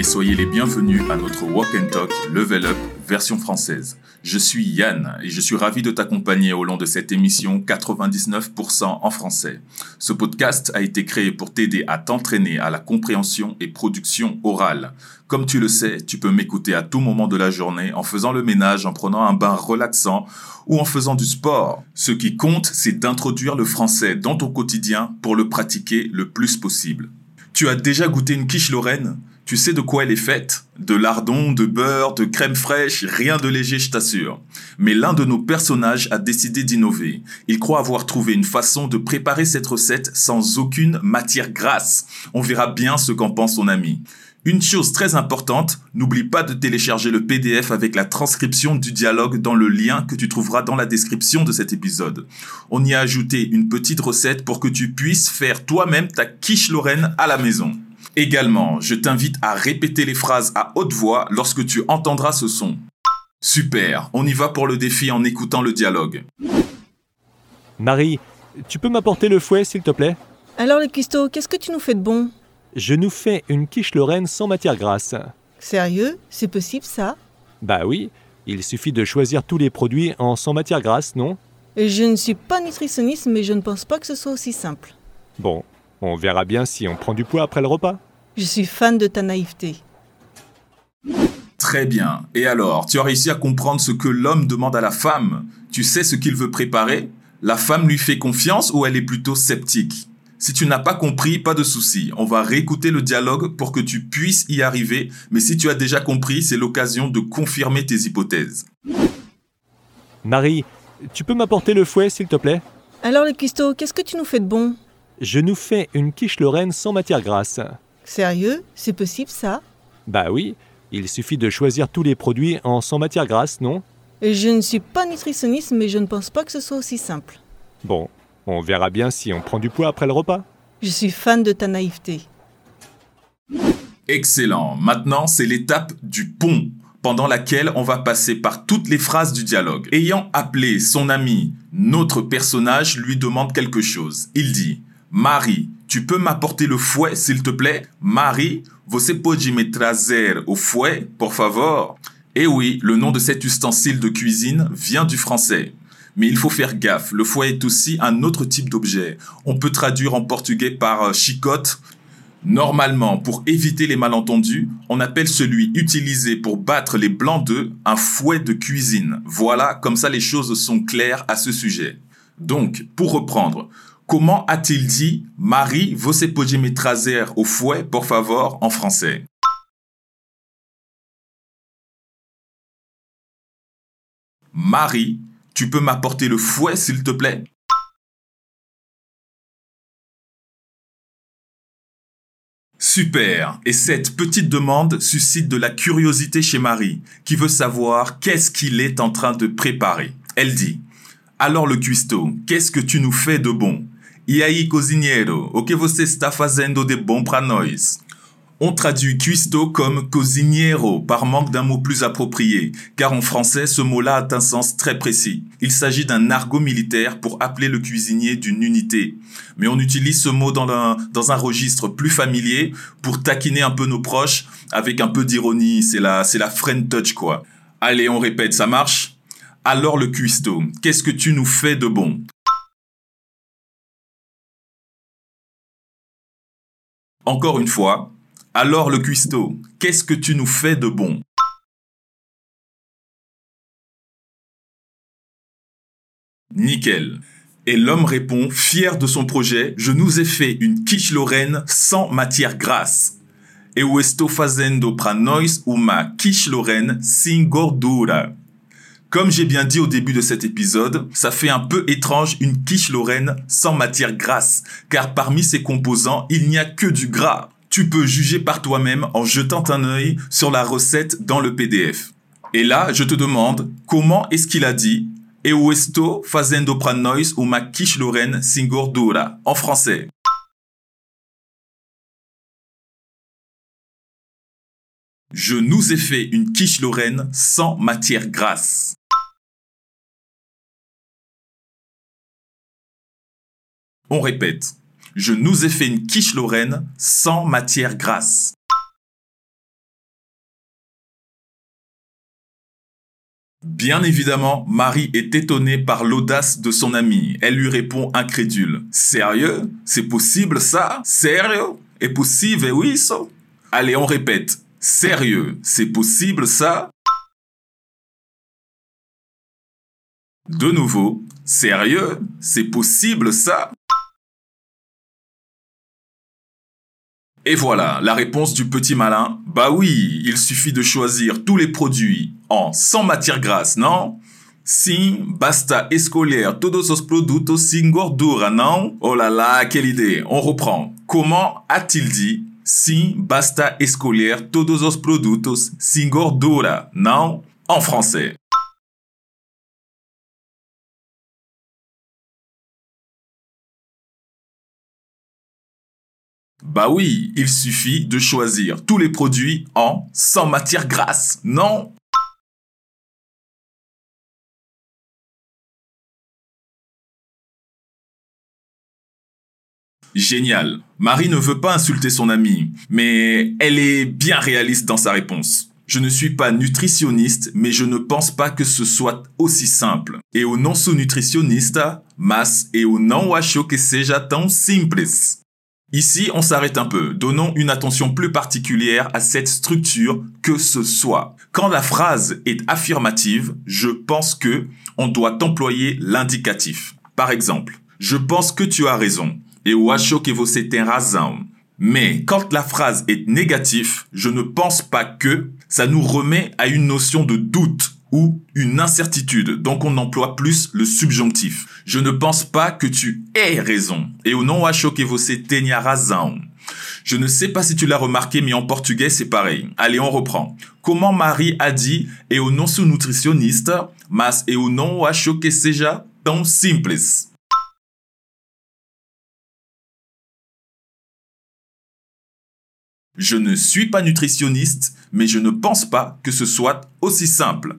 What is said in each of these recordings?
et soyez les bienvenus à notre Walk and Talk Level Up version française. Je suis Yann et je suis ravi de t'accompagner au long de cette émission 99% en français. Ce podcast a été créé pour t'aider à t'entraîner à la compréhension et production orale. Comme tu le sais, tu peux m'écouter à tout moment de la journée en faisant le ménage, en prenant un bain relaxant ou en faisant du sport. Ce qui compte, c'est d'introduire le français dans ton quotidien pour le pratiquer le plus possible. Tu as déjà goûté une quiche lorraine? Tu sais de quoi elle est faite? De lardons, de beurre, de crème fraîche, rien de léger, je t'assure. Mais l'un de nos personnages a décidé d'innover. Il croit avoir trouvé une façon de préparer cette recette sans aucune matière grasse. On verra bien ce qu'en pense son ami. Une chose très importante, n'oublie pas de télécharger le PDF avec la transcription du dialogue dans le lien que tu trouveras dans la description de cet épisode. On y a ajouté une petite recette pour que tu puisses faire toi-même ta quiche lorraine à la maison. Également, je t'invite à répéter les phrases à haute voix lorsque tu entendras ce son. Super, on y va pour le défi en écoutant le dialogue. Marie, tu peux m'apporter le fouet, s'il te plaît? Alors, le cuistot, qu'est-ce que tu nous fais de bon? Je nous fais une quiche lorraine sans matière grasse. Sérieux? C'est possible, ça? Bah oui, il suffit de choisir tous les produits en sans matière grasse, non? Je ne suis pas nutritionniste, mais je ne pense pas que ce soit aussi simple. Bon, on verra bien si on prend du poids après le repas. Je suis fan de ta naïveté. Très bien. Et alors, tu as réussi à comprendre ce que l'homme demande à la femme Tu sais ce qu'il veut préparer? La femme lui fait confiance ou elle est plutôt sceptique? Si tu n'as pas compris, pas de souci. On va réécouter le dialogue pour que tu puisses y arriver. Mais si tu as déjà compris, c'est l'occasion de confirmer tes hypothèses. Marie, tu peux m'apporter le fouet, s'il te plaît? Alors, le cuistot, qu'est-ce que tu nous fais de bon? Je nous fais une quiche lorraine sans matière grasse. Sérieux? C'est possible, ça? Bah oui, il suffit de choisir tous les produits en sans matière grasse, non? Je ne suis pas nutritionniste, mais je ne pense pas que ce soit aussi simple. Bon, on verra bien si on prend du poids après le repas. Je suis fan de ta naïveté. Excellent. Maintenant, c'est l'étape du pont, pendant laquelle on va passer par toutes les phrases du dialogue. Ayant appelé son ami, notre personnage lui demande quelque chose. Il dit Marie, tu peux m'apporter le fouet, s'il te plaît? Marie, você pode me trazer au fouet, por favor Eh oui, le nom de cet ustensile de cuisine vient du français. Mais il faut faire gaffe, le fouet est aussi un autre type d'objet. On peut traduire en portugais par euh, chicotte. Normalement, pour éviter les malentendus, on appelle celui utilisé pour battre les blancs d'œufs un fouet de cuisine. Voilà, comme ça les choses sont claires à ce sujet. Donc, pour reprendre, Comment a-t-il dit Marie, você pode me trazer au fouet, por favor, en français? Marie, tu peux m'apporter le fouet, s'il te plaît? Super. Et cette petite demande suscite de la curiosité chez Marie, qui veut savoir qu'est-ce qu'il est en train de préparer. Elle dit, alors le cuistot, qu'est-ce que tu nous fais de bon? E aí, cozinheiro, você está fazendo de bom para? On traduit cuistot comme cozinheiro par manque d'un mot plus approprié, car en français ce mot-là a un sens très précis. Il s'agit d'un argot militaire pour appeler le cuisinier d'une unité. Mais on utilise ce mot dans un, dans un registre plus familier pour taquiner un peu nos proches avec un peu d'ironie. C'est la, c'est la friend touch quoi. Allez, on répète, ça marche? Alors le cuistot, qu'est-ce que tu nous fais de bon? Encore une fois, alors le cuistot, qu'est-ce que tu nous fais de bon? Nickel. Et l'homme répond, fier de son projet, je nous ai fait une quiche lorraine sans matière grasse. Eu estou fazendo para nós uma quiche lorraine sem gordura. Comme j'ai bien dit au début de cet épisode, ça fait un peu étrange une quiche lorraine sans matière grasse, car parmi ses composants, il n'y a que du gras. Tu peux juger par toi-même en jetant un œil sur la recette dans le PDF. Et là, je te demande, comment est-ce qu'il a dit Eu estou fazendo para nós uma quiche lorraine sem gordura en français Je nous ai fait une quiche lorraine sans matière grasse. On répète, je nous ai fait une quiche lorraine sans matière grasse. Bien évidemment, Marie est étonnée par l'audace de son amie. Elle lui répond incrédule. Sérieux? C'est possible ça? Sérieux? Est possible, et oui, ça? Allez, on répète. Sérieux? C'est possible ça? De nouveau. Sérieux? C'est possible ça? Et voilà, la réponse du petit malin. Bah oui, il suffit de choisir tous les produits en sans matière grasse, non? Sim, basta escolher todos os produtos sem gordura, non? Oh là là, quelle idée On reprend. Comment a-t-il dit? Sim, basta escolher todos os produtos sem gordura, non? En français. Bah oui, il suffit de choisir tous les produits en sans matière grasse, non? Génial. Marie ne veut pas insulter son amie, mais elle est bien réaliste dans sa réponse. Je ne suis pas nutritionniste, mais je ne pense pas que ce soit aussi simple. Et au non sou nutricionista, mas eu não acho que seja tão simples. Ici, on s'arrête un peu. Donnons une attention plus particulière à cette structure que ce soit. Quand la phrase est affirmative, je pense que on doit employer l'indicatif. Par exemple, je pense que tu as raison. Et acho que você tem. Mais quand la phrase est négative, je ne pense pas que ça nous remet à une notion de doute ou une incertitude. Donc on emploie plus le subjonctif. Je ne pense pas que tu aies raison. Et au non acho que você tenha razão. Je ne sais pas si tu l'as remarqué, mais en portugais, c'est pareil. Allez, on reprend. Comment Marie a dit, et au non sou nutricionista, mas não acho que seja tão simples. Je ne suis pas nutritionniste, mais je ne pense pas que ce soit aussi simple.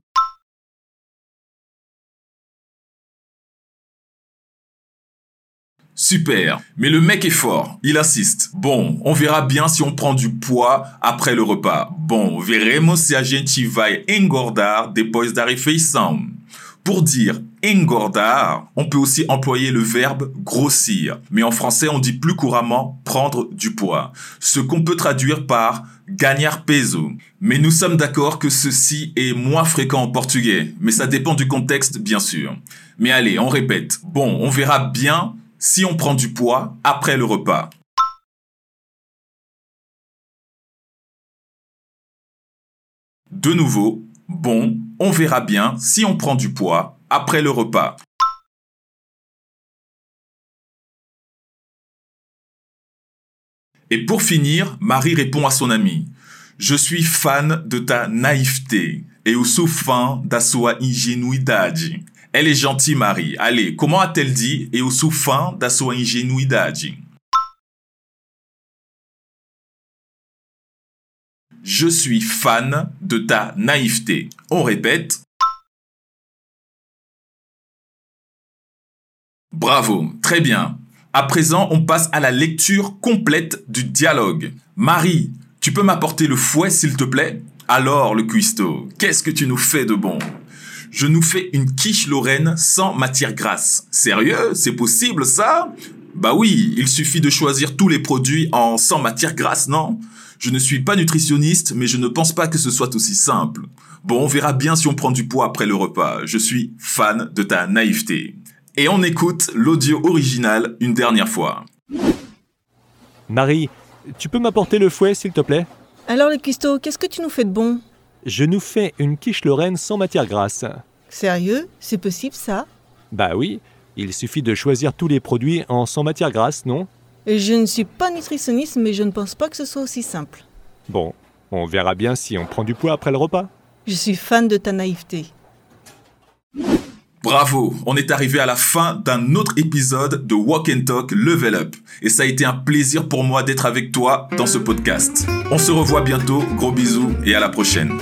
Super. Mais le mec est fort. Il insiste. Bon, on verra bien si on prend du poids après le repas. Bon, veremos se a gente vai engordar depois da refeição. Pour dire engordar, on peut aussi employer le verbe grossir. Mais en français, on dit plus couramment prendre du poids. Ce qu'on peut traduire par ganhar peso. Mais nous sommes d'accord que ceci est moins fréquent en portugais. Mais ça dépend du contexte, bien sûr. Mais allez, on répète. Bon, on verra bien si on prend du poids après le repas. De nouveau, bon, on verra bien si on prend du poids après le repas. Et pour finir, Marie répond à son ami. Je suis fan de ta naïveté et au fã da sua. Elle est gentille, Marie. Allez, comment a-t-elle dit et au fã da sua ingenuidade? Je suis fan de ta naïveté. On répète. Bravo, très bien. À présent, on passe à la lecture complète du dialogue. Marie, tu peux m'apporter le fouet, s'il te plaît? Alors, le cuistot, qu'est-ce que tu nous fais de bon? Je nous fais une quiche lorraine sans matière grasse. Sérieux? C'est possible, ça? Bah oui, il suffit de choisir tous les produits en sans matière grasse, non? Je ne suis pas nutritionniste, mais je ne pense pas que ce soit aussi simple. Bon, on verra bien si on prend du poids après le repas. Je suis fan de ta naïveté. Et on écoute l'audio original une dernière fois. Marie, tu peux m'apporter le fouet, s'il te plaît? Alors le cuistot, qu'est-ce que tu nous fais de bon? Je nous fais une quiche lorraine sans matière grasse. Sérieux? C'est possible ça? Bah oui, il suffit de choisir tous les produits en sans matière grasse, non? Je ne suis pas nutritionniste, mais je ne pense pas que ce soit aussi simple. Bon, on verra bien si on prend du poids après le repas. Je suis fan de ta naïveté. Bravo, on est arrivé à la fin d'un autre épisode de Walk and Talk Level Up. Et ça a été un plaisir pour moi d'être avec toi dans ce podcast. On se revoit bientôt, gros bisous et à la prochaine.